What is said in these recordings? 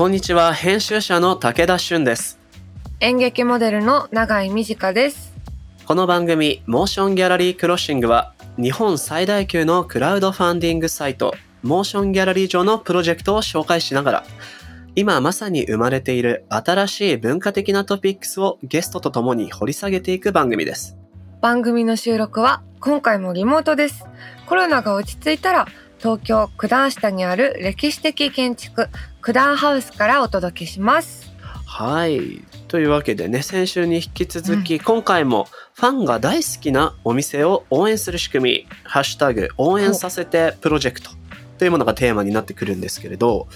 こんにちは。編集者の武田俊です。演劇モデルの永井美智香です。この番組モーションギャラリークロッシングは日本最大級のクラウドファンディングサイトモーションギャラリー上のプロジェクトを紹介しながら今まさに生まれている新しい文化的なトピックスをゲストと共に掘り下げていく番組です。番組の収録は今回もリモートです。コロナが落ち着いたら東京九段下にある歴史的建築九段ハウスからお届けします。はい。というわけでね先週に引き続き、うん、今回もファンが大好きなお店を応援する仕組み「ハッシュタグ応援させてプロジェクト」というものがテーマになってくるんですけれど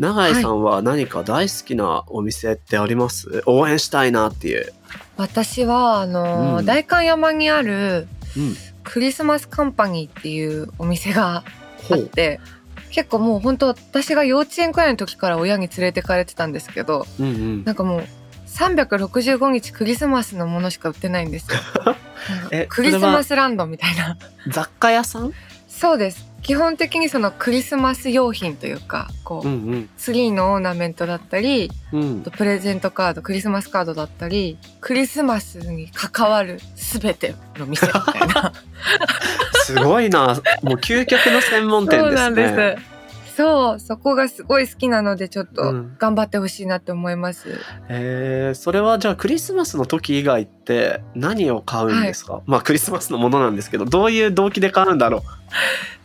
永井さんは何か大好きなお店ってあります、はい、応援したいなっていう。私はあの、うん、代官山にある、クリスマスカンパニーっていうお店があって結構もう本当私が幼稚園くらいの時から親に連れてかれてたんですけど、うんうん、なんかもう365日クリスマスのものしか売ってないんですよ。クリスマスランドみたいな。雑貨屋さん？そうです基本的にそのクリスマス用品というかこう、うんうん、ツリーのオーナメントだったり、うん、プレゼントカードクリスマスカードだったりクリスマスに関わる全ての店みたいな。すごいな。もう究極の専門店ですね。そうなんですそうそこがすごい好きなのでちょっと頑張ってほしいなって思います、うん、えー、それはじゃあクリスマスの時以外って何を買うんですか、はい、まあクリスマスのものなんですけどどういう動機で買うんだろ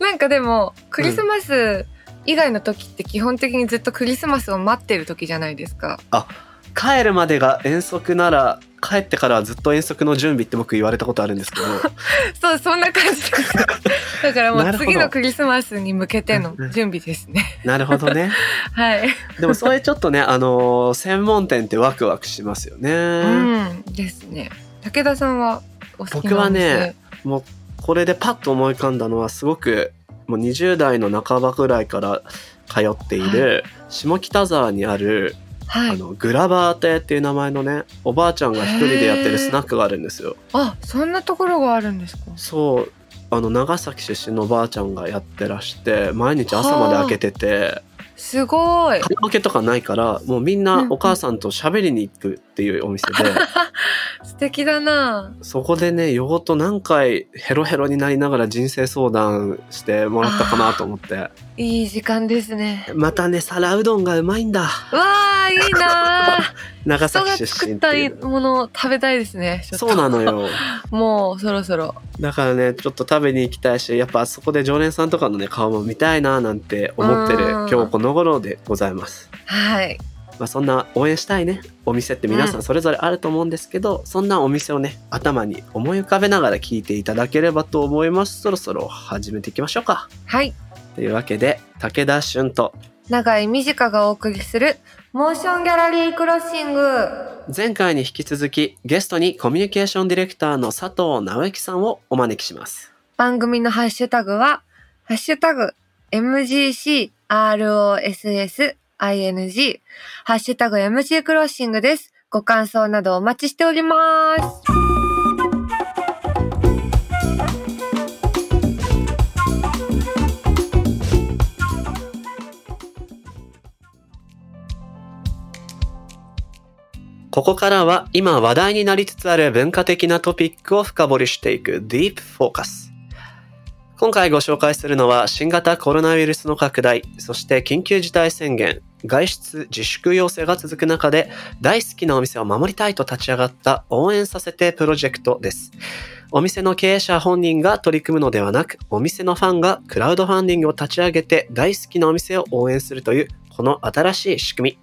う？なんかでもクリスマス以外の時って基本的にずっとクリスマスを待ってる時じゃないですか。あ帰るまでが遠足なら帰ってからはずっと遠足の準備って僕言われたことあるんですけど。そうそんな感じ だからもう次のクリスマスに向けての準備ですね。なるほどね。はい。でもそれちょっとねあの専門店ってワクワクしますよね。うんですね。武田さんはお好き僕はねもうこれでパッと思い浮かんだのはすごくもう20代の半ばぐらいから通っている下北沢にあるはい、あのグラバー亭っていう名前のねおばあちゃんが一人でやってるスナックがあるんですよ。あそんなところがあるんですか？そう。あの長崎出身のおばあちゃんがやってらして毎日朝まで開けてて。すごい。カラオケとかないからもうみんなお母さんと喋りに行くっていうお店で、素敵だな。そこでねよと何回ヘロヘロになりながら人生相談してもらったかなと思って。いい時間ですね。またね皿うどんがうまいんだ。わーいいな 長崎出身作ったものを食べたいですねそうなのよ。もうそろそろ。だからねちょっと食べに行きたいしやっぱあそこで常連さんとかのね顔も見たいななんて思ってる今日この頃でございます。はいまあ、そんな応援したいねお店って皆さんそれぞれあると思うんですけど、うん、そんなお店をね頭に思い浮かべながら聞いていただければと思います。そろそろ始めていきましょうか。はい。というわけで武田俊と永井美智香がお送りするモーションギャラリークロッシング。前回に引き続きゲストにコミュニケーションディレクターの佐藤直之さんをお招きします。番組のハッシュタグはハッシュタグ MGCROSS ing、ハッシュタグ MC クロッシングです。ご感想などお待ちしております。ここからは今話題になりつつある文化的なトピックを深掘りしていく Deep Focus。今回ご紹介するのは新型コロナウイルスの拡大、そして緊急事態宣言、外出自粛要請が続く中で大好きなお店を守りたいと立ち上がった応援させてプロジェクトです。お店の経営者本人が取り組むのではなく、お店のファンがクラウドファンディングを立ち上げて大好きなお店を応援するというこの新しい仕組み。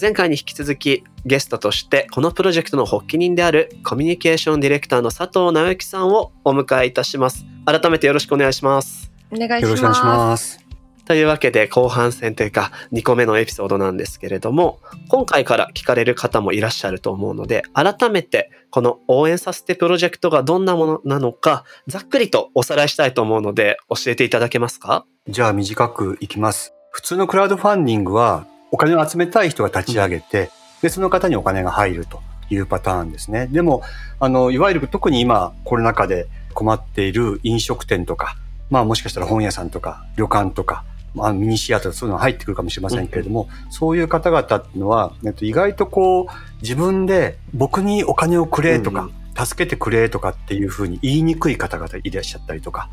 前回に引き続きゲストとしてこのプロジェクトの発起人であるコミュニケーションディレクターの佐藤直之さんをお迎えいたします。改めてよろしくお願いします。お願いします。というわけで後半戦というか2個目のエピソードなんですけれども今回から聞かれる方もいらっしゃると思うので改めてこの応援させてプロジェクトがどんなものなのかざっくりとおさらいしたいと思うので教えていただけますか？じゃあ短くいきます。普通のクラウドファンディングはお金を集めたい人が立ち上げて、で、その方にお金が入るというパターンですね。でも、あの、いわゆる特に今コロナ禍で困っている飲食店とか、まあもしかしたら本屋さんとか旅館とか、まあ、ミニシアターそういうの入ってくるかもしれませんけれども、うん、そういう方々っていうのは、えっと、意外とこう、自分で僕にお金をくれとか、うん助けてくれとかっていうふうに言いにくい方々いらっしゃったりとか、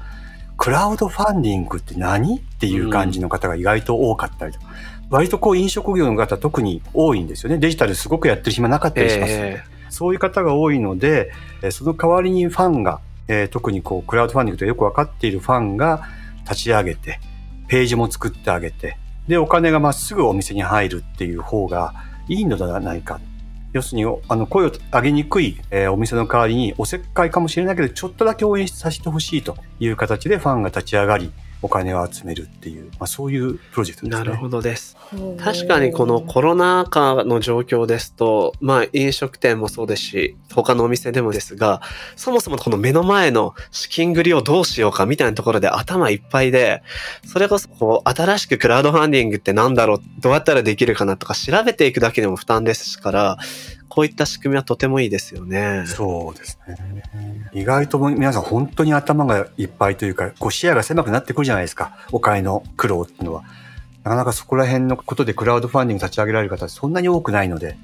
クラウドファンディングって何っていう感じの方が意外と多かったりとか、割とこう飲食業の方特に多いんですよね。デジタルすごくやってる暇なかったりします、えー、そういう方が多いので、その代わりにファンが、えー、特にこうクラウドファンディングとよくわかっているファンが立ち上げて、ページも作ってあげて、で、お金がまっすぐお店に入るっていう方がいいのではないか。要するに、あの、声を上げにくい、えー、お店の代わりに、おせっかいかもしれないけど、ちょっとだけ応援させてほしいという形でファンが立ち上がり、お金を集めるっていう、まあ、そういうプロジェクトですね。なるほどです。確かにこのコロナ禍の状況ですと、まあ飲食店もそうですし、他のお店でもですが、そもそもこの目の前の資金繰りをどうしようかみたいなところで頭いっぱいで、それこそこう新しくクラウドファンディングってなんだろう、どうやったらできるかなとか調べていくだけでも負担ですから、こういった仕組みはとてもいいですよね。そうですね。意外と皆さん本当に頭がいっぱいというか、こう視野が狭くなってくるじゃないですか。お金の苦労っていうのは。なかなかそこら辺のことでクラウドファンディング立ち上げられる方そんなに多くないので、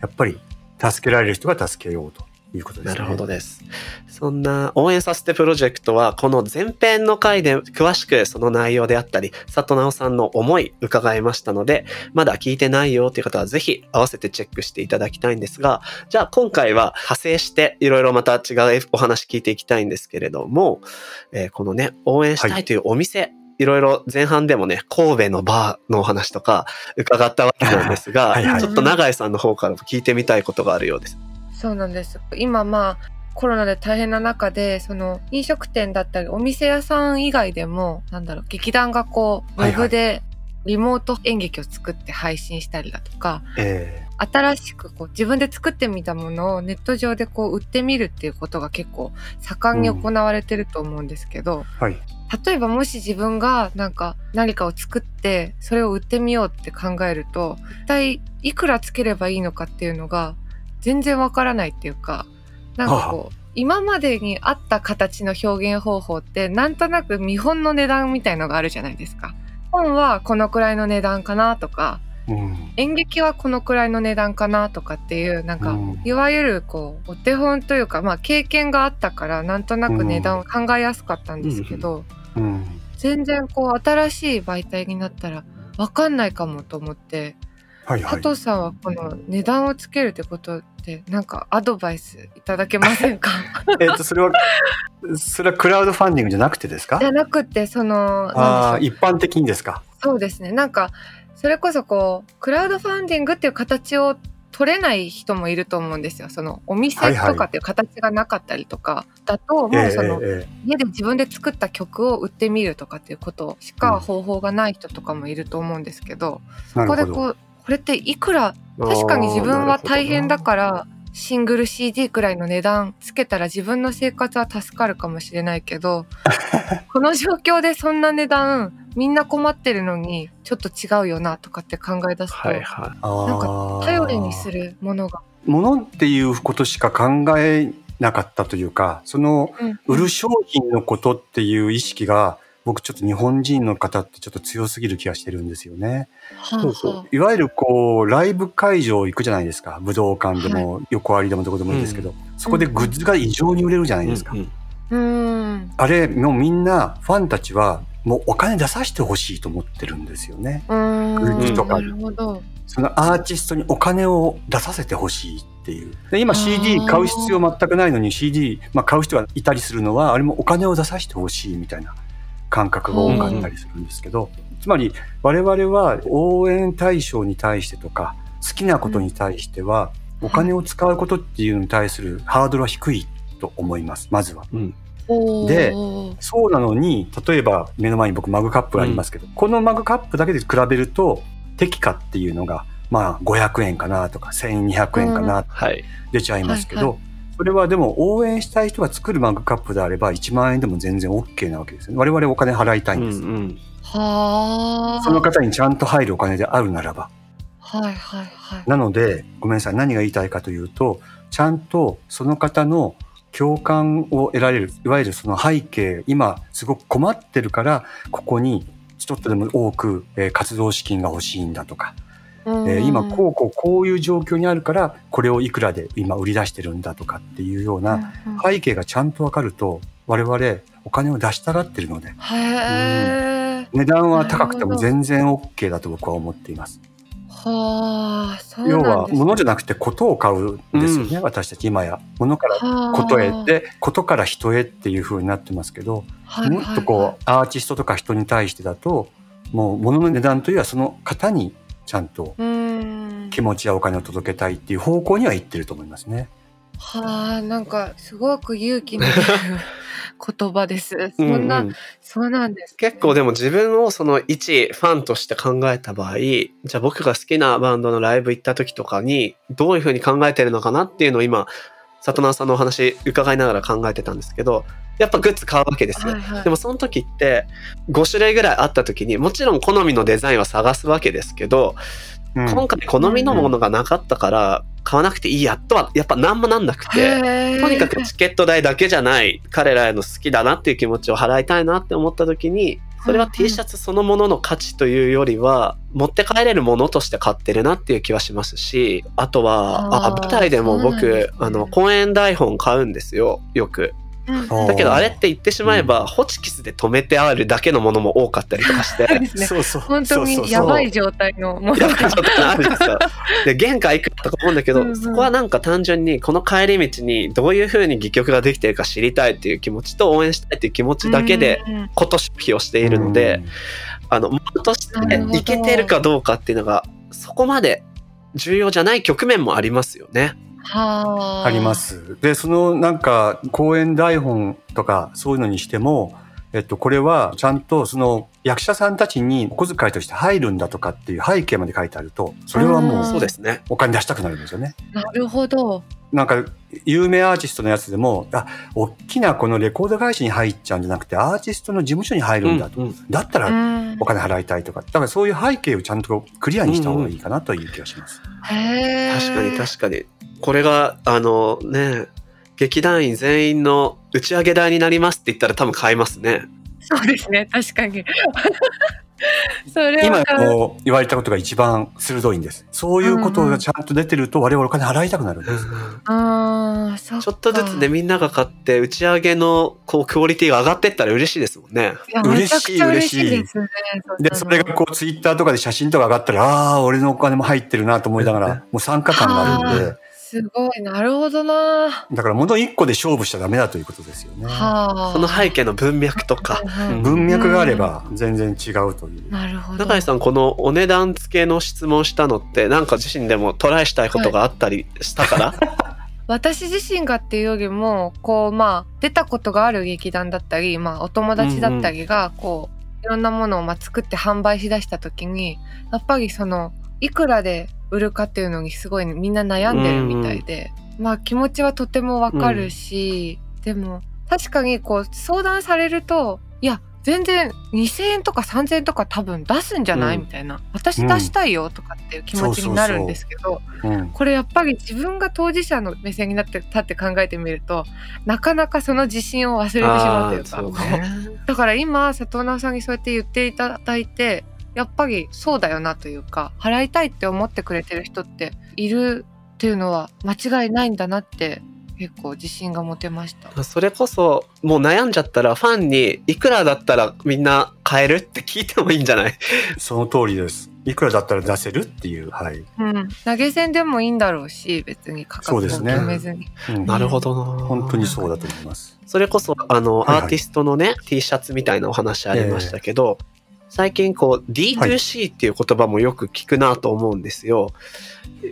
やっぱり助けられる人が助けようということですね。なるほどです。そんな応援させてプロジェクトは、この前編の回で詳しくその内容であったり、佐藤直さんの思い伺いましたので、まだ聞いてないよという方はぜひ合わせてチェックしていただきたいんですが、じゃあ今回は派生していろいろまた違うお話聞いていきたいんですけれども、えー、このね、応援したいというお店、はいいろいろ前半でもね、神戸のバーのお話とか伺ったわけなんですが、はいはい、ちょっと永井さんの方からも聞いてみたいことがあるようです。そうなんです。今まあコロナで大変な中で、その飲食店だったりお店屋さん以外でも、なんだろう、劇団がこう、ウェブでリモート演劇を作って配信したりだとか、えー、新しくこう自分で作ってみたものをネット上でこう売ってみるっていうことが結構盛んに行われてると思うんですけど、うんはい、例えばもし自分がなんか何かを作ってそれを売ってみようって考えると一体いくらつければいいのかっていうのが全然わからないっていうか、なんかこう、今までにあった形の表現方法ってなんとなく見本の値段みたいのがあるじゃないですか。本はこのくらいの値段かなとか、うん、演劇はこのくらいの値段かなとかっていうなんか、うん、いわゆるこうお手本というかまあ経験があったからなんとなく値段を考えやすかったんですけど、うん、全然こう新しい媒体になったら分かんないかもと思ってはいはい、佐藤さんはこの値段をつけるってことってなんかアドバイスいただけませんか？えっとそれはそれはクラウドファンディングじゃなくてですか？じゃなくてそのあ一般的にですか？そうですね。なんかそれこそこうクラウドファンディングっていう形を取れない人もいると思うんですよ。そのお店とかっていう形がなかったりとかだと、もうその、家で自分で作った曲を売ってみるとかっていうことしか方法がない人とかもいると思うんですけど、そこでこうこれっていくら確かに自分は大変だからシングル CD くらいの値段つけたら自分の生活は助かるかもしれないけど この状況でそんな値段みんな困ってるのにちょっと違うよなとかって考え出すと、はいはい、なんか頼りにするものが。ものっていうことしか考えなかったというかその売る商品のことっていう意識が僕ちょっと日本人の方ってちょっと強すぎる気がしてるんですよね。そうそういわゆるこうライブ会場行くじゃないですか武道館でも、横ありでもどこでもいいですけど、うん、そこでグッズが異常に売れるじゃないですか。うん、あれもうみんなファンたちはもうお金出させてほしいと思ってるんですよね。グッズとかそのアーティストにお金を出させてほしいっていう。で今 CD 買う必要全くないのに CD、まあ、買う人がいたりするのはあれもお金を出させてほしいみたいな。感覚が多かったりするんですけど、つまり我々は応援対象に対してとか好きなことに対してはお金を使うことっていうのに対するハードルは低いと思いますまずは。うん。でそうなのに例えば目の前に僕マグカップがありますけど、うん、このマグカップだけで比べると適価っていうのがまあ500円かなとか1200円かな出ちゃいますけど、はいはいそれはでも応援したい人が作るマグカップであれば1万円でも全然 OK なわけですね。我々お金払いたいんです。うんうん、はその方にちゃんと入るお金であるならば。はいはいはい。なので、ごめんなさい。何が言いたいかというと、ちゃんとその方の共感を得られる、いわゆるその背景、今すごく困ってるから、ここにちょっとでも多く、えー、活動資金が欲しいんだとか、えー、今こうこうこういう状況にあるからこれをいくらで今売り出してるんだとかっていうような背景がちゃんと分かると我々お金を出したがってるので、うん、値段は高くても全然 OK だと僕は思っています。はあ、要は物じゃなくてことを買うんですよね、うん、私たち今や。物からことへでことから人へっていうふうになってますけど、はいはいはい、もっとこうアーティストとか人に対してだともう物の値段というよりはその方にちゃんと気持ちやお金を届けたいっていう方向にはいってると思いますね。はあ、なんかすごく勇気の 言葉です。そんな、うんうん、そうなんです、結構でも自分をその一ファンとして考えた場合、じゃあ僕が好きなバンドのライブ行った時とかに、どういうふうに考えてるのかなっていうのを今、里直さんのお話伺いながら考えてたんですけど、やっぱグッズ買うわけですよ。はいはい、でもその時って5種類ぐらいあった時にもちろん好みのデザインは探すわけですけど、うん、今回好みのものがなかったから買わなくていいやとはやっぱ何もなんなくてとにかくチケット代だけじゃない彼らへの好きだなっていう気持ちを払いたいなって思った時にそれは T シャツそのものの価値というよりは持って帰れるものとして買ってるなっていう気はしますしあとはあ舞台でも僕あの公演台本買うんですよよく。だけどあれって言ってしまえば、ホチキスで止めてあるだけのものも多かったりとかして。そうそう。本当にやばい状態のものが。あるんですよ。で、原価いくらとか思うんだけど、うんうん、そこはなんか単純にこの帰り道にどういうふうに戯曲ができてるか知りたいっていう気持ちと応援したいっていう気持ちだけで、こと消費をしているので、あの、ものとしていけてるかどうかっていうのが、そこまで重要じゃない局面もありますよね。あります。で、そのなんか講演台本とかそういうのにしても、えっと、これはちゃんとその役者さんたちにお小遣いとして入るんだとかっていう背景まで書いてあると、それはもう、そうですね。お金出したくなるんですよね。なるほど。なんか、有名アーティストのやつでも、あ、大きなこのレコード会社に入っちゃうんじゃなくて、アーティストの事務所に入るんだと。うんうん、だったら、お金払いたいとか。だからそういう背景をちゃんとクリアにした方がいいかなという気がします。うんうん、へ確かに確かに。これが、あのね、劇団員全員の打ち上げ台になりますって言ったら多分買いますね。そうですね、確かに。それ今こう言われたことが一番鋭いんです。そういうことがちゃんと出てると我々お金払いたくなるんです。ああ、ちょっとずつでみんなが買って打ち上げのこうクオリティが上がってったら嬉しいですもんね。嬉しい嬉しい。ですね、でそれがこうツイッターとかで写真とか上がったらああ俺のお金も入ってるなと思いながら もう参加感があるんで。すごい、なるほどな。だから物一個で勝負しちゃダメだということですよね。はあ。その背景の文脈とか。文脈があれば全然違うという。なるほど。中井さん、このお値段付けの質問したのって、なんか自身でもトライしたいことがあったりしたから、は い私自身がっていうよりもこうまあ出たことがある劇団だったり、まあ、お友達だったりがこう、うんうん、いろんなものをまあ作って販売しだした時にやっぱりそのいくらで売るかっていうのにすごいみんな悩んでるみたいで、うんうん、まあ気持ちはとてもわかるし、うん、でも確かにこう相談されるといや全然2,000円とか3,000円とか多分出すんじゃない、うん、みたいな。私出したいよとかっていう気持ちになるんですけどこれやっぱり自分が当事者の目線になって立って考えてみるとなかなかその自信を忘れてしまうというか、ね、だから今佐藤直さんにそうやって言っていただいてやっぱりそうだよなというか払いたいって思ってくれてる人っているっていうのは間違いないんだなって結構自信が持てました。それこそもう悩んじゃったらファンにいくらだったらみんな買えるって聞いてもいいんじゃない？その通りです。いくらだったら出せるっていうはい、うん、投げ銭でもいいんだろうし別に価格を決めずに、ねうん、なるほどな。本当にそうだと思います。それこそあの、はいはい、アーティストのね T シャツみたいなお話ありましたけど、えー最近こう D2C っていう言葉もよく聞くなと思うんですよ。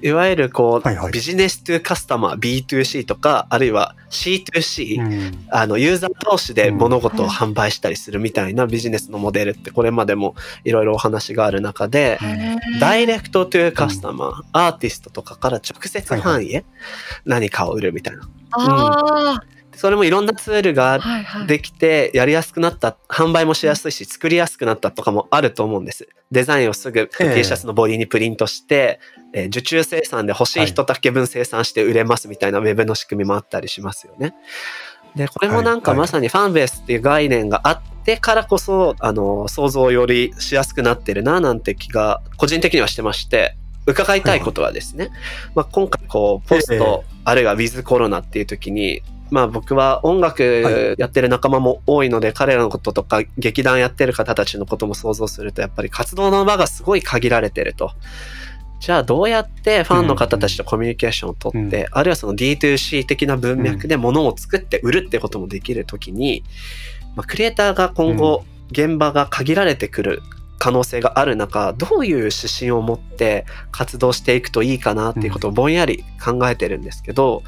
いわゆるこう、はいはい、ビジネストゥカスタマー B2C とか、あるいは C2C、うん、あのユーザー同士で物事を販売したりするみたいなビジネスのモデルってこれまでもいろいろお話がある中で、ダイレクトトゥカスタマー、アーティストとかから直接ファンへ何かを売るみたいな。はいはいそれもいろんなツールができてやりやすくなった、販売もしやすいし作りやすくなったとかもあると思うんです。デザインをすぐ T シャツのボディにプリントして、えー、受注生産で欲しい人だけ分生産して売れますみたいなウェブの仕組みもあったりしますよね。で、これもなんかまさにファンベースっていう概念があってからこそ、あの、想像よりしやすくなってるな、なんて気が、個人的にはしてまして、伺いたいことはですね、はい。まあ、今回、こう、ポスト、あるいはウィズコロナっていう時に、まあ僕は音楽やってる仲間も多いので、はい、彼らのこととか劇団やってる方たちのことも想像するとやっぱり活動の場がすごい限られてると。じゃあどうやってファンの方たちとコミュニケーションをとって、うん、あるいはその D2C 的な文脈で物を作って売るってこともできるときに、まあ、クリエイターが今後現場が限られてくる可能性がある中、どういう指針を持って活動していくといいかなっていうことをぼんやり考えてるんですけど、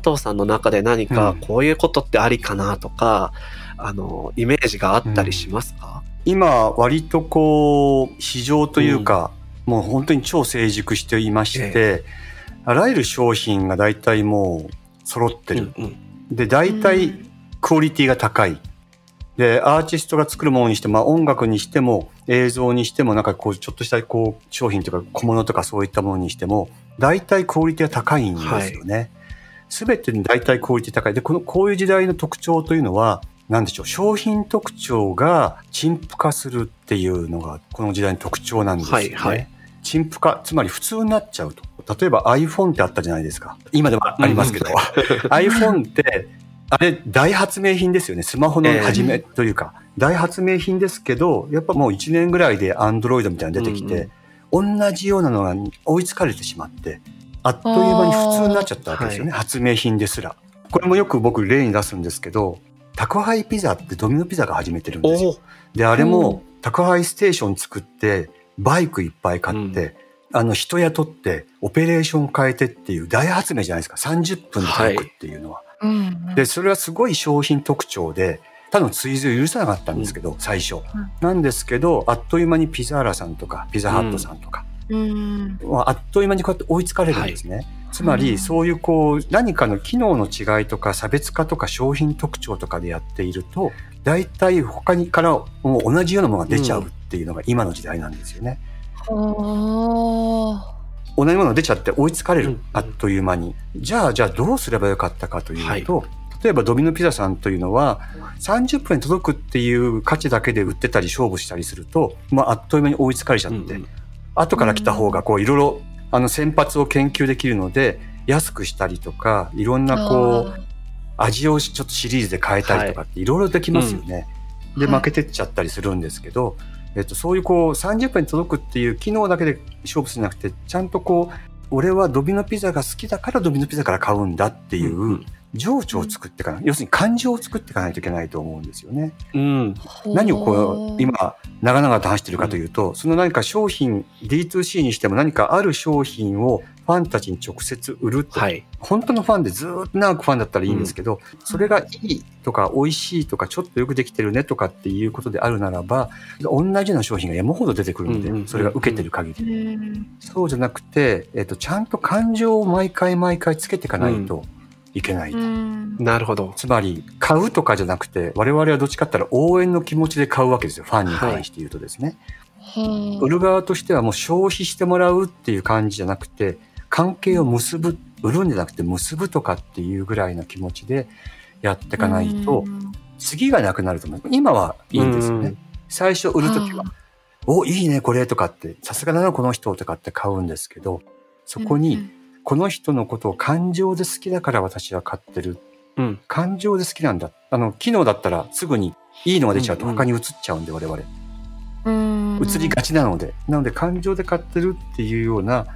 佐藤さんの中で何かこういうことってありかなとか、うん、あの、イメージがあったりしますか、うん、今、割とこう、市場というか、うん、もう本当に超成熟していまして、ええ、あらゆる商品が大体もう揃ってる。うんうん、で、大体クオリティが高い。で、アーティストが作るものにしても、まあ、音楽にしても、映像にしても、なんかこう、ちょっとしたこう、商品というか小物とかそういったものにしても、大体クオリティが高いんですよね。す、べ、てに大体クオリティ高い。で、この、こういう時代の特徴というのは、なんでしょう、商品特徴が陳腐化するっていうのが、この時代の特徴なんですよね。はいはい。陳腐化、つまり普通になっちゃうと。例えば iPhone ってあったじゃないですか。今でもありますけど、iPhone ってあれ、大発明品ですよね。スマホの始めというか、えー、大発明品ですけど、やっぱもう1年ぐらいでアンドロイドみたいなの出てきて、うんうん、同じようなのが追いつかれてしまって、あっという間に普通になっちゃったわけですよね。発明品ですら。これもよく僕例に出すんですけど、宅配ピザってドミノピザが始めてるんですよ。で、あれも宅配ステーション作って、バイクいっぱい買って、うん、あの人雇ってオペレーション変えてっていう大発明じゃないですか。30分で届くっていうのは。はいで、それはすごい商品特徴で、他の追随を許さなかったんですけど、うん、最初、うん、なんですけど、あっという間にピザーラさんとか、ピザハットさんとか、うん、あっという間にこうやって追いつかれるんですね。はい、つまり、そういうこう、何かの機能の違いとか、差別化とか、商品特徴とかでやっていると、大体他にからもう同じようなものが出ちゃうっていうのが今の時代なんですよね。うん同じものが出ちゃって追いつかれる、うん、あっという間に。じゃあ、じゃあどうすればよかったかというと、はい、例えばドミノピザさんというのは、30分に届くっていう価値だけで売ってたり勝負したりすると、まあ、あっという間に追いつかれちゃって、うん、後から来た方がこういろいろあの先発を研究できるので、安くしたりとか、いろんなこう、味をちょっとシリーズで変えたりとかってい。ろいろできますよね。はいうん、で、負けてっちゃったりするんですけど、えっと、そういうこう30分に届くっていう機能だけで勝負しなくて、ちゃんとこう、俺はドミノピザが好きだからドミノピザから買うんだっていう情緒を作っていかない、要するに感情を作っていかないといけないと思うんですよね。うん、何をこう今長々と話してるかというと、その何か商品 D2C にしても何かある商品をファンたちに直接売ると、はい、本当のファンでずっと長くファンだったらいいんですけど、うん、それがいいとか美味しいとかちょっとよくできてるねとかっていうことであるならば、同じような商品が山ほど出てくるので、それが受けてる限り。そうじゃなくて、えっと、ちゃんと感情を毎回毎回つけていかないと、いけないと。なるほど。つまり、買うとかじゃなくて、我々はどっちかって言ったら応援の気持ちで買うわけですよ。ファンに関して言うとですね。はい、売る側としてはもう消費してもらうっていう感じじゃなくて、関係を結ぶ、売るんじゃなくて結ぶとかっていうぐらいの気持ちでやっていかないと、次がなくなると思う。今はいいんですよね。最初売るときは、お、いいね、これとかって、さすがだな、この人とかって買うんですけど、そこに、この人のことを感情で好きだから私は買ってる。うん、感情で好きなんだ。あの、機能だったらすぐにいいのが出ちゃうと他に移っちゃうんで、我々。移りがちなので。なので、感情で買ってるっていうような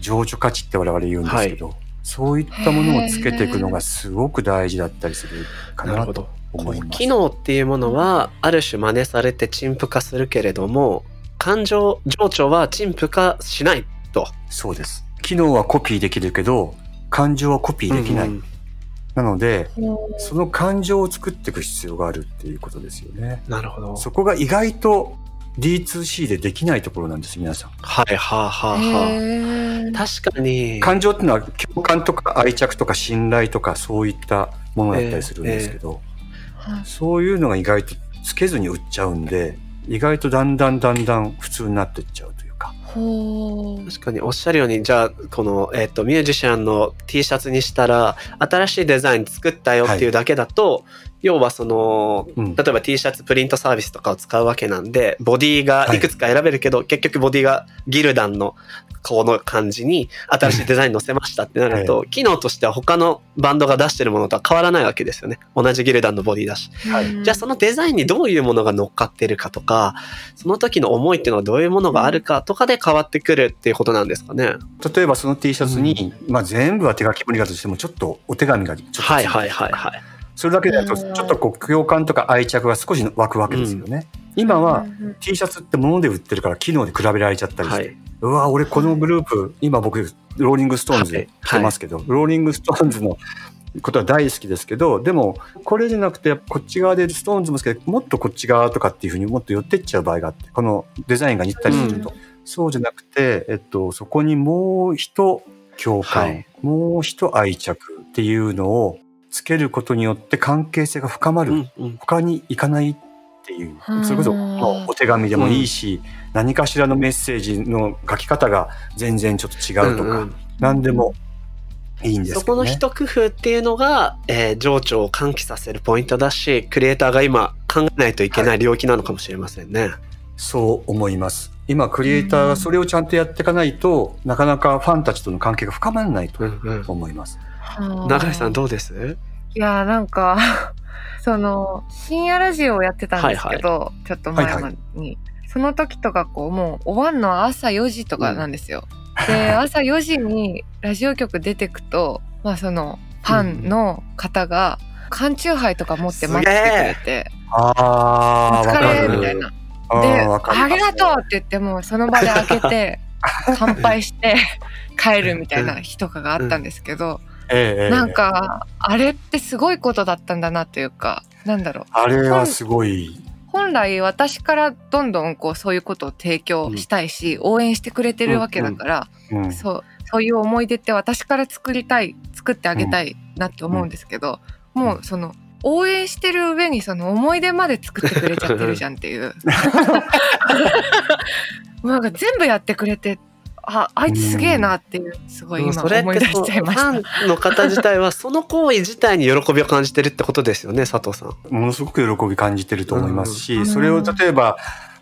情緒価値って我々言うんですけど、はい、そういったものをつけていくのがすごく大事だったりするかなと思います。機能っていうものはある種真似されて陳腐化するけれども感情情緒は陳腐化しないと。そうです。機能はコピーできるけど感情はコピーできない。うんうんなので、その感情を作っていく必要があるっていうことですよね。なるほど。そこが意外と D2C でできないところなんです、皆さん。はい、はあ、はあ、はあ。確かに。感情っていうのは共感とか愛着とか信頼とかそういったものだったりするんですけど、えーえー、そういうのが意外とつけずに売っちゃうんで、意外とだんだんだんだん普通になっていっちゃうというか。確かにおっしゃるように、じゃあ、この、えっ、ー、と、ミュージシャンの T シャツにしたら、新しいデザイン作ったよっていうだけだと、はい要はその、うん、例えば T シャツプリントサービスとかを使うわけなんで、ボディがい。くつか選べるけど、はい、結局ボディがギルダンのこの感じに新しいデザイン載せましたってなると、はい、機能としては他のバンドが出してるものとは変わらないわけですよね。同じギルダンのボディだし。はい、じゃあそのデザインにどういうものが乗っかってるかとか、その時の思いっていうのはどういうものがあるかとかで変わってくるっていうことなんですかね。例えばその T シャツに、うん、まあ全部は手書き無理だとしても、ちょっとお手紙がちょっとはいはいはいはい。それだけだと、ちょっとこう、共感とか愛着が少し湧くわけですよね。うん、今は T シャツって物で売ってるから機能で比べられちゃったりして、はい、うわ、俺このグループ、今僕、ローリングストーンズ着てますけど、はい。はい、ローリングストーンズのことは大好きですけど、でも、これじゃなくて、こっち側でストーンズも好きで、もっとこっち側とかっていうふうにもっと寄ってっちゃう場合があって、このデザインが似たりすると。うん、そうじゃなくて、えっと、そこにもう一共感、はい、もう一愛着っていうのをつけることによって関係性が深まる、うんうん、他に行かないっていう、それこそお手紙でもいいし、うん、何かしらのメッセージの書き方が全然ちょっと違うとか、うんうん、何でもいいんです、ね、そこの一工夫っていうのが、えー、情緒を喚起させるポイントだし、クリエイターが今考えないといけない領域なのかもしれませんね。はい、そう思います。今、クリエイターがそれをちゃんとやっていかないと、なかなかファンたちとの関係が深まらないと思います。うんうん永井さんどうです？いやなんか その深夜ラジオをやってたんですけど、はいはい、ちょっと前に、はいはい、その時とかこうもう終わんのは朝4時とかなんですよ。うん、で 朝4時にラジオ局出てくとまあそのファンの方が缶チューハイとか持って待っててくれて「あお疲れ」みたいな。で「ありがとう」って言ってもその場で開けて 乾杯して帰るみたいな日とかがあったんですけど、ええ、なんかあれってすごいことだったんだなというかなんだろう。あれはすごい。本来私からどんどんこうそういうことを提供したいし、うん、応援してくれてるわけだから、うんうん、そうそういう思い出って私から作りたい作ってあげたいなって思うんですけど、もうその応援してる上にその思い出まで作ってくれちゃってるじゃんっていう。なんか全部やってくれてああいつすげえなっていう、すごい今思い出しちゃいました。ファンの方自体はその行為自体に喜びを感じてるってことですよね佐藤さん。ものすごく喜び感じてると思いますし、うん、それを例えば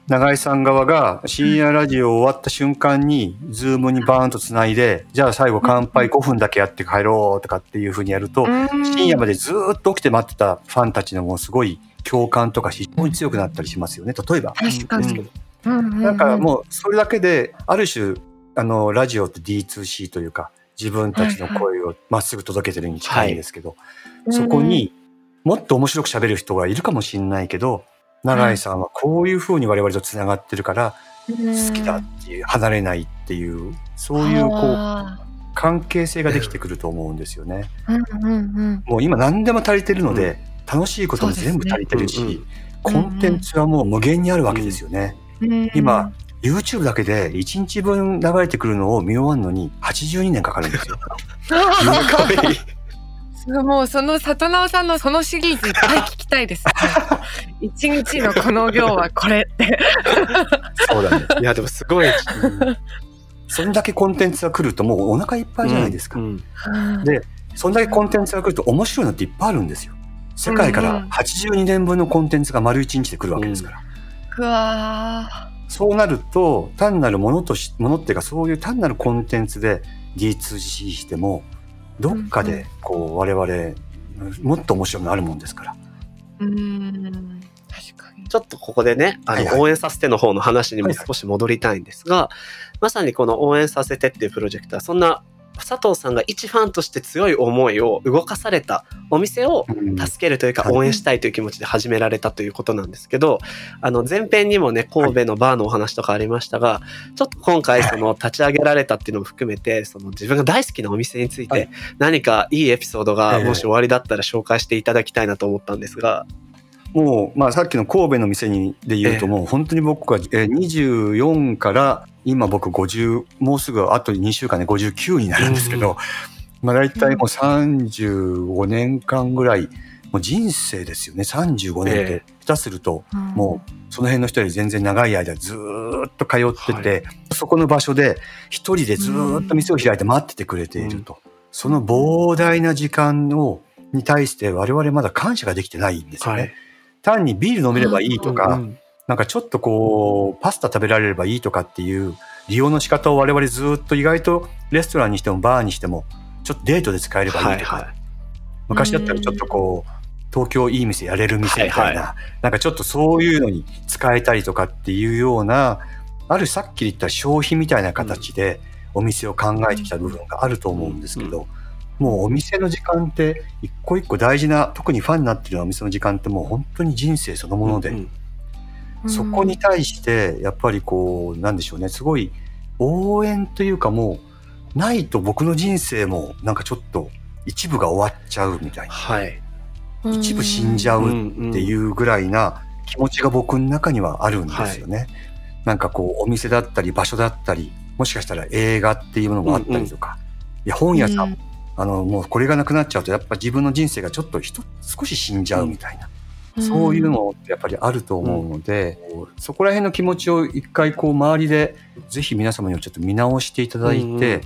永井さん側が深夜ラジオ終わった瞬間に、ズームにバーンとつないで、じゃあ最後乾杯5分だけやって帰ろうとかっていうふうにやると、深夜までずっと起きて待ってたファンたちのもすごい共感とか非常に強くなったりしますよね。例えば。確かに。なんかもうそれだけで、ある種あの、ラジオって D2C というか、自分たちの声をまっすぐ届けてるに近いんですけど、はい、そこにもっと面白く喋る人がいるかもしれないけど、永井さんはこういうふうに我々と繋がってるから好きだっていう、離れないっていう、そういうこう、関係性ができてくると思うんですよね。もう今何でも足りてるので、楽しいことも全部足りてるし、コンテンツはもう無限にあるわけですよね。今、YouTube だけで1日分流れてくるのを見終わるのに82年かかるんですよ。もうその里直さんのそのシリーズいっぱい聞きたいです、一日のこの行はこれって。そうだね。いやでもすごい。そんだけコンテンツが来るともうお腹いっぱいじゃないですか。うんうん、で、そんだけコンテンツが来ると面白いのっていっぱいあるんですよ。世界から82年分のコンテンツが丸1日で来るわけですから。うん、うわそうなると、単なるものとし、ものっていうか、そういう単なるコンテンツで D2C しても、どっかで、こう、我々、もっと面白いのあるもんですから。うん。確かに。ちょっとここでね、あの、応援させての方の話にも少し戻りたいんですが、まさにこの応援させてっていうプロジェクトは、そんな佐藤さんが一ファンとして強い思いを動かされたお店を助けるというか応援したいという気持ちで始められたということなんですけど、あの前編にもね、神戸のバーのお話とかありましたが、ちょっと今回その立ち上げられたっていうのも含めて、その自分が大好きなお店について何かいいエピソードがもし終わりだったら紹介していただきたいなと思ったんですが。もう、まあ、さっきの神戸の店にで言うと、もう本当に僕が24から今僕50、もうすぐあと2週間で59になるんですけど、まあ大体もう35年間ぐらい、もう人生ですよね。35年って、下手すると、もうその辺の人より全然長い間ずっと通ってて、そこの場所で一人でずっと店を開いて待っててくれていると。その膨大な時間をに対して我々まだ感謝ができてないんですよね。はい、単にビール飲めればいいとか、うん、なんかちょっとこう、パスタ食べられればいいとかっていう利用の仕方を我々ずっと意外とレストランにしてもバーにしても、ちょっとデートで使えればいいとか、はい。はい、昔だったらちょっとこう、東京いい店やれる店みたいな、はいはい、なんかちょっとそういうのに使えたりとかっていうような、あるさっき言った消費みたいな形でお店を考えてきた部分があると思うんですけど、もうお店の時間って一個一個大事な、特にファンになってるお店の時間ってもう本当に人生そのもので、そこに対してやっぱりこう、なんでしょうね、すごい応援というかもう、ないと僕の人生もなんかちょっと一部が終わっちゃうみたいな。はい。一部死んじゃうっていうぐらいな気持ちが僕の中にはあるんですよね。はい、なんかこうお店だったり場所だったりもしかしたら映画っていうものもあったりとか、うんうん、いや本屋さん、うん、あのもうこれがなくなっちゃうとやっぱ自分の人生がちょっと少し死んじゃうみたいな、うん、そういうのってやっぱりあると思うので、うん、そこら辺の気持ちを一回こう周りでぜひ皆様にもちょっと見直していただいて、うんうん、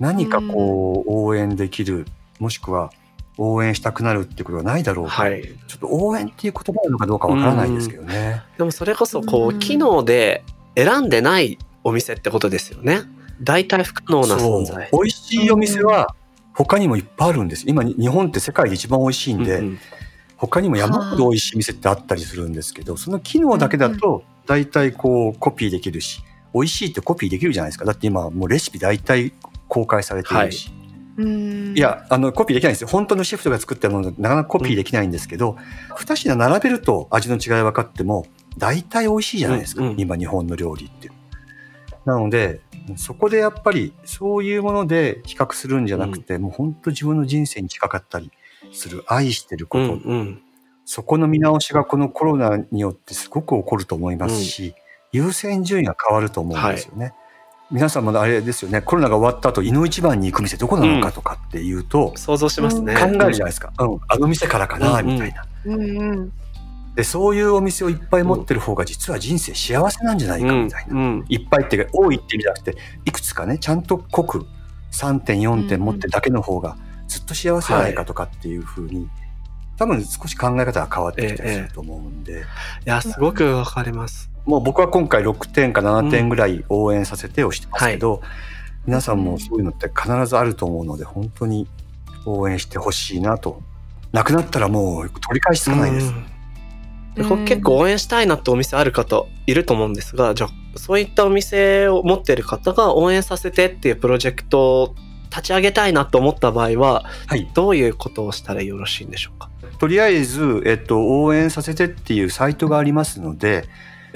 何かこう応援できるもしくは応援したくなるってことがないだろうはい、ちょっと応援っていう言葉なのかどうかわからないですけどね。でもそれこそこう機能で選んでないお店ってことですよね。大体不可能な存在。美味しいお店は他にもいっぱいあるんです。今日本って世界で一番美味しいんで、うんうん、他にも山ほど美味しい店ってあったりするんですけど、その機能だけだと大体こうコピーできるし、美味しいってコピーできるじゃないですか。だって今もうレシピ大体公開されているし。はい。いやあのコピーできないんですよ。本当のシェフが作ったものなかなかコピーできないんですけど、うん、2品並べると味の違い分かっても大体美味しいじゃないですか、うんうん、今日本の料理って。なのでそこでやっぱりそういうもので比較するんじゃなくて、うん、もう本当自分の人生に近かったりする愛してること、うんうん、そこの見直しがこのコロナによってすごく起こると思いますし、うん、優先順位が変わると思うんですよね。はい。皆さんもあれですよね。コロナが終わった後井の一番に行く店どこなのかとかっていうと、うん、想像しますね。考えるじゃないですか、うん、あの店からかな、みたいな、うんうん、でそういうお店をいっぱい持ってる方が実は人生幸せなんじゃないかみたいな、うん、いっぱいっていうか多いって意味じゃなくていくつかねちゃんと濃く3点4点持ってるだけの方がずっと幸せじゃないかとかっていうふうに、はい多分少し考え方が変わってきたりすると思うんで。ええ、いや、すごくわかります。もう僕は今回6点か7点ぐらい応援させてをしてますけど、うんはい、皆さんもそういうのって必ずあると思うので、本当に応援してほしいなと。なくなったらもう取り返しつかないです。うん、結構応援したいなってお店ある方いると思うんですが、じゃあそういったお店を持ってる方が応援させてっていうプロジェクトを立ち上げたいなと思った場合は、はい、どういうことをしたらよろしいんでしょうか？とりあえず、えっと、応援させてっていうサイトがありますので、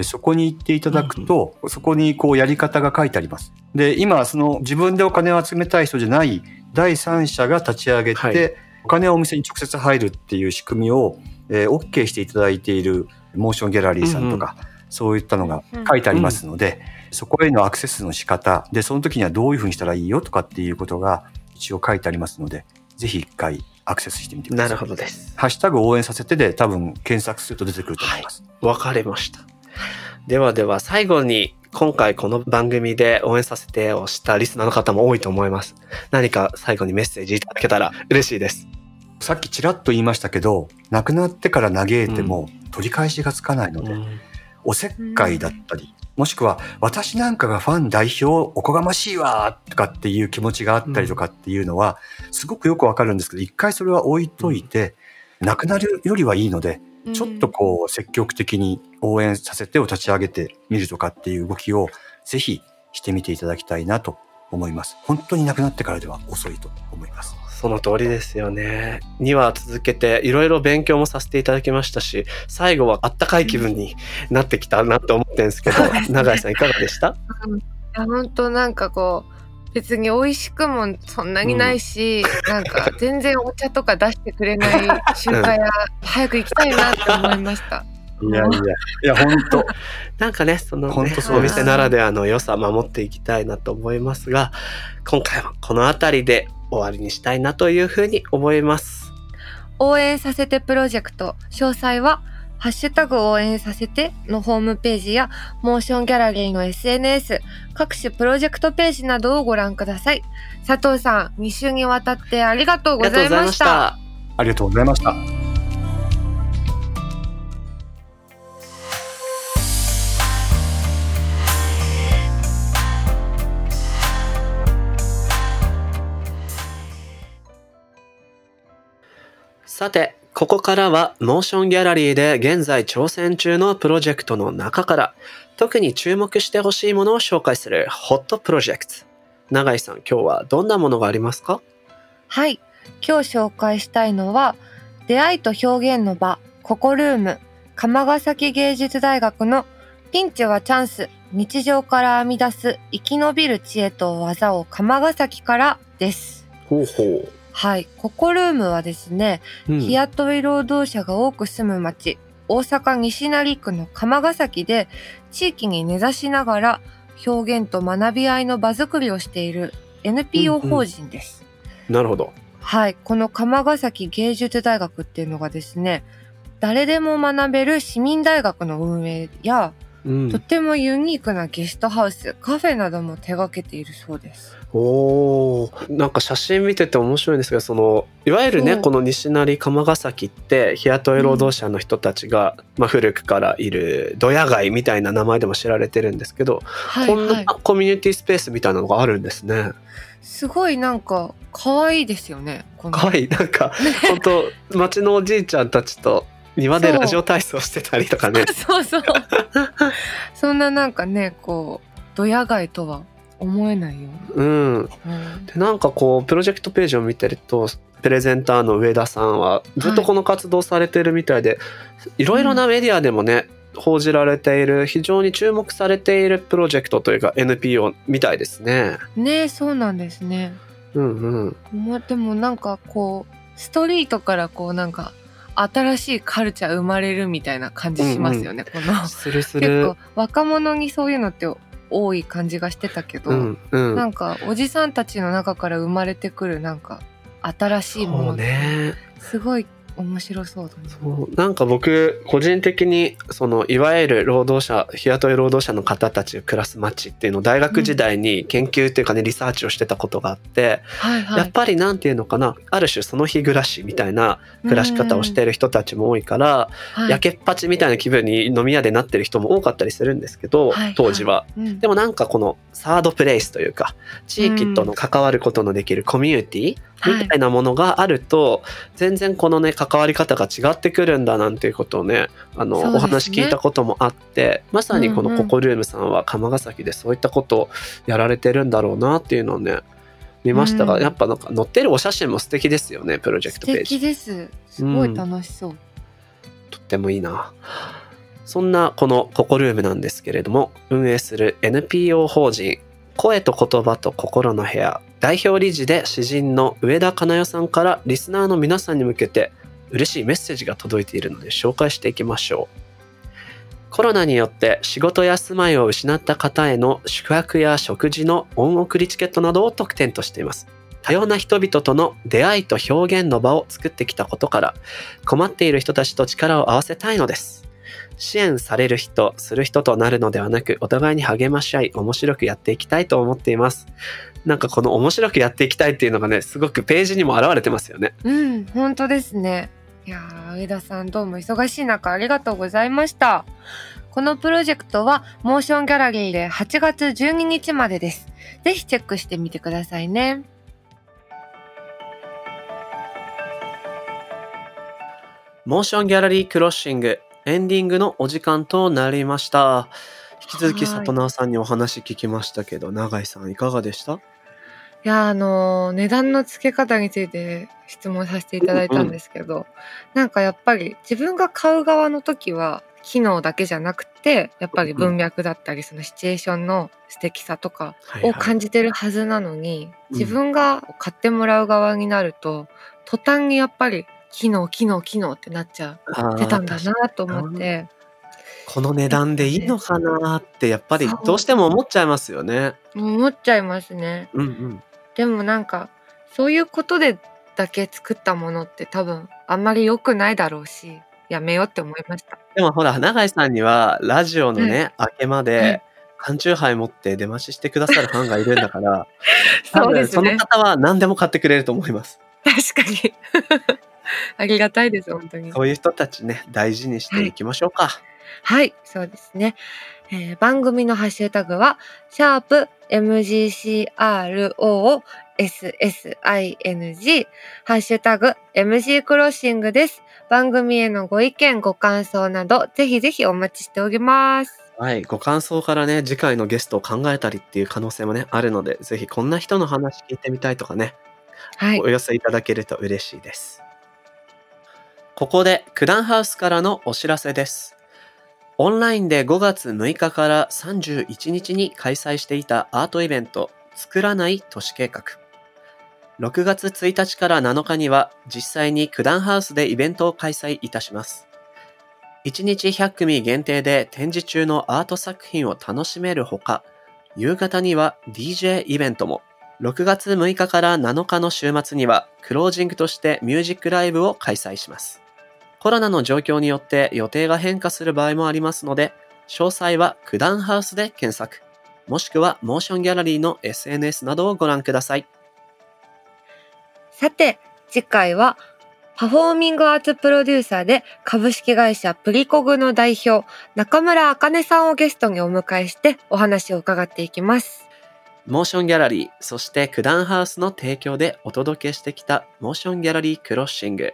そこに行っていただくと、うんうん、そこにこうやり方が書いてあります。で、今、その自分でお金を集めたい人じゃない第三者が立ち上げて、はい、お金をお店に直接入るっていう仕組みを、えー、OK していただいているモーションギャラリーさんとか、うんうん、そういったのが書いてありますので、うんうん、そこへのアクセスの仕方で、その時にはどういうふうにしたらいいよとかっていうことが一応書いてありますので、ぜひ一回アクセスしてみてください。なるほどです。ハッシュタグ応援させてで多分検索すると出てくると思います。わ、はい、かりました。ではでは最後に今回この番組で応援させてをしたリスナーの方も多いと思います。何か最後にメッセージいただけたら嬉しいです。さっきちらっと言いましたけど、亡くなってから嘆いても取り返しがつかないので、うん、おせっかいだったり、もしくは私なんかがファン代表おこがましいわとかっていう気持ちがあったりとかっていうのは、すごくよくわかるんですけど、一回それは置いといて、亡くなるよりはいいので、ちょっとこう積極的に応援させてを立ち上げてみるとかっていう動きをぜひしてみていただきたいなと思います。本当に亡くなってからでは遅いと思います。その通りですよね。2話続けていろいろ勉強もさせていただきましたし、最後はあったかい気分になってきたなと思ってるんですけど、永井さんいかがでした、うん、いや本当なんかこう別に美味しくもそんなにないし、うん、なんか全然お茶とか出してくれない集会屋、早く行きたいなって思いました。いやいや、いや本当。なんかね、その、ね、お店ならではの良さ守っていきたいなと思いますが、今回はこの辺りで終わりにしたいなというふうに思います。応援させてプロジェクト、詳細はハッシュタグ応援させてのホームページや、モーションギャラリーの SNS、各種プロジェクトページなどをご覧ください。佐藤さん、2週にわたってありがとうございました。ありがとうございました。さて、ここからはモーションギャラリーで現在挑戦中のプロジェクトの中から特に注目してほしいものを紹介するホットプロジェクト。永井さん、今日はどんなものがありますか？はい、今日紹介したいのは出会いと表現の場ココルーム釜ヶ崎芸術大学のピンチはチャンス日常から編み出す生き延びる知恵と技を釜ヶ崎からです。ほうほう。はい。ココルームはですね、うん、日雇い労働者が多く住む町、大阪西成区の釜ヶ崎で地域に根ざしながら表現と学び合いの場づくりをしている NPO 法人です。うんうん、なるほど。はい。この釜ヶ崎芸術大学っていうのがですね、誰でも学べる市民大学の運営や、うん、とてもユニークなゲストハウス、カフェなども手掛けているそうです。おなんか写真見てて面白いんですけどそのいわゆるねこの西成釜ヶ崎って日雇い労働者の人たちが、うん、まあ、古くからいるドヤ街みたいな名前でも知られてるんですけど、はいはい、こんなコミュニティスペースみたいなのがあるんですね。すごいなんか可愛いですよね。可愛いなんか本当 町のおじいちゃんたちと庭でラジオ体操してたりとかね。そうそうそんななんかねこうドヤ街とは思えないよ。うん。うん、でなんかこうプロジェクトページを見てるとプレゼンターの上田さんはずっとこの活動されてるみたいで、はい、いろいろなメディアでもね、うん、報じられている非常に注目されているプロジェクトというか NPO みたいですね。ねそうなんですね。うんうん。でもなんかこうストリートからこうなんか新しいカルチャー生まれるみたいな感じしますよね、うんうん、この。するする。結構若者にそういうのって多い感じがしてたけど、うんうん、なんかおじさんたちの中から生まれてくるなんか新しいものね。すごい面白そうだねそう。なんか僕個人的にそのいわゆる労働者日雇い労働者の方たちが暮らす街っていうのを大学時代に研究っていうかね、リサーチをしてたことがあって、はいはい、やっぱりなんていうのかなある種その日暮らしみたいな暮らし方をしている人たちも多いから、はい、焼けっぱちみたいな気分に飲み屋でなってる人も多かったりするんですけど、はいはい、当時は、うん、でもなんかこのサードプレイスというか地域との関わることのできるコミュニティみたいなものがあると、全然このね関わり方が違ってくるんだなんていうことをねあの、ね、お話聞いたこともあってまさにこのココルームさんは釜ヶ崎でそういったことをやられてるんだろうなっていうのをね見ましたが、うん、やっぱなんか載ってるお写真も素敵ですよねプロジェクトページ。素敵です。すごい楽しそう、うん、とってもいいな。そんなこのココルームなんですけれども運営する NPO 法人声と言葉と心の部屋代表理事で詩人の上田かな代さんからリスナーの皆さんに向けて嬉しいメッセージが届いているので紹介していきましょう。コロナによって仕事や住まいを失った方への宿泊や食事の恩送りチケットなどを特典としています。多様な人々との出会いと表現の場を作ってきたことから困っている人たちと力を合わせたいのです。支援される人、する人となるのではなく、お互いに励まし合い、面白くやっていきたいと思っています。なんかこの面白くやっていきたいっていうのがね、すごくページにも表れてますよね。うん、本当ですね。いや上田さんどうも忙しい中ありがとうございました。このプロジェクトはモーションギャラリーで8月12日までです。ぜひチェックしてみてくださいね。モーションギャラリークロッシングエンディングのお時間となりました。引き続き里直さんにお話聞きましたけど、永井さんいかがでした？いや、あの、値段の付け方について質問させていただいたんですけど、うんうん、なんかやっぱり自分が買う側の時は、機能だけじゃなくて、やっぱり文脈だったり、そのシチュエーションの素敵さとかを感じてるはずなのに、自分が買ってもらう側になると、途端にやっぱり機能機能機能ってなっちゃってたんだなと思ってこの値段でいいのかなってやっぱりどうしても思っちゃいますよね。思っちゃいますね。うんうん、でもなんかそういうことでだけ作ったものって多分あんまり良くないだろうしやめようって思いました。でもほら永井さんにはラジオのね、うん、明けまで、缶チューハイ持って出待ちしてくださるファンがいるんだから そうです、ね、その方は何でも買ってくれると思います。確かに ありがたいです、本当に。そういう人たちね、大事にしていきましょうか。はい、はい、そうですね。えー、番組のハッシュタグは、シャープ MGCROSSING、ハッシュタグ MG クロッシングです。番組へのご意見、ご感想など、ぜひぜひお待ちしております。はい、ご感想からね、次回のゲストを考えたりっていう可能性もね、あるので、ぜひこんな人の話聞いてみたいとかね、はい、お寄せいただけると嬉しいです。ここで、九段ハウスからのお知らせです。オンラインで5月6日から31日に開催していたアートイベント、作らない都市計画。6月1日から7日には実際に九段ハウスでイベントを開催いたします。1日100組限定で展示中のアート作品を楽しめるほか、夕方には DJ イベントも、6月6日から7日の週末にはクロージングとしてミュージックライブを開催します。コロナの状況によって予定が変化する場合もありますので、詳細は九段ハウスで検索、もしくはモーションギャラリーの SNS などをご覧ください。さて、次回はパフォーミングアーツプロデューサーで株式会社プリコグの代表中村茜さんをゲストにお迎えしてお話を伺っていきます。モーションギャラリー、そして九段ハウスの提供でお届けしてきたモーションギャラリークロッシング。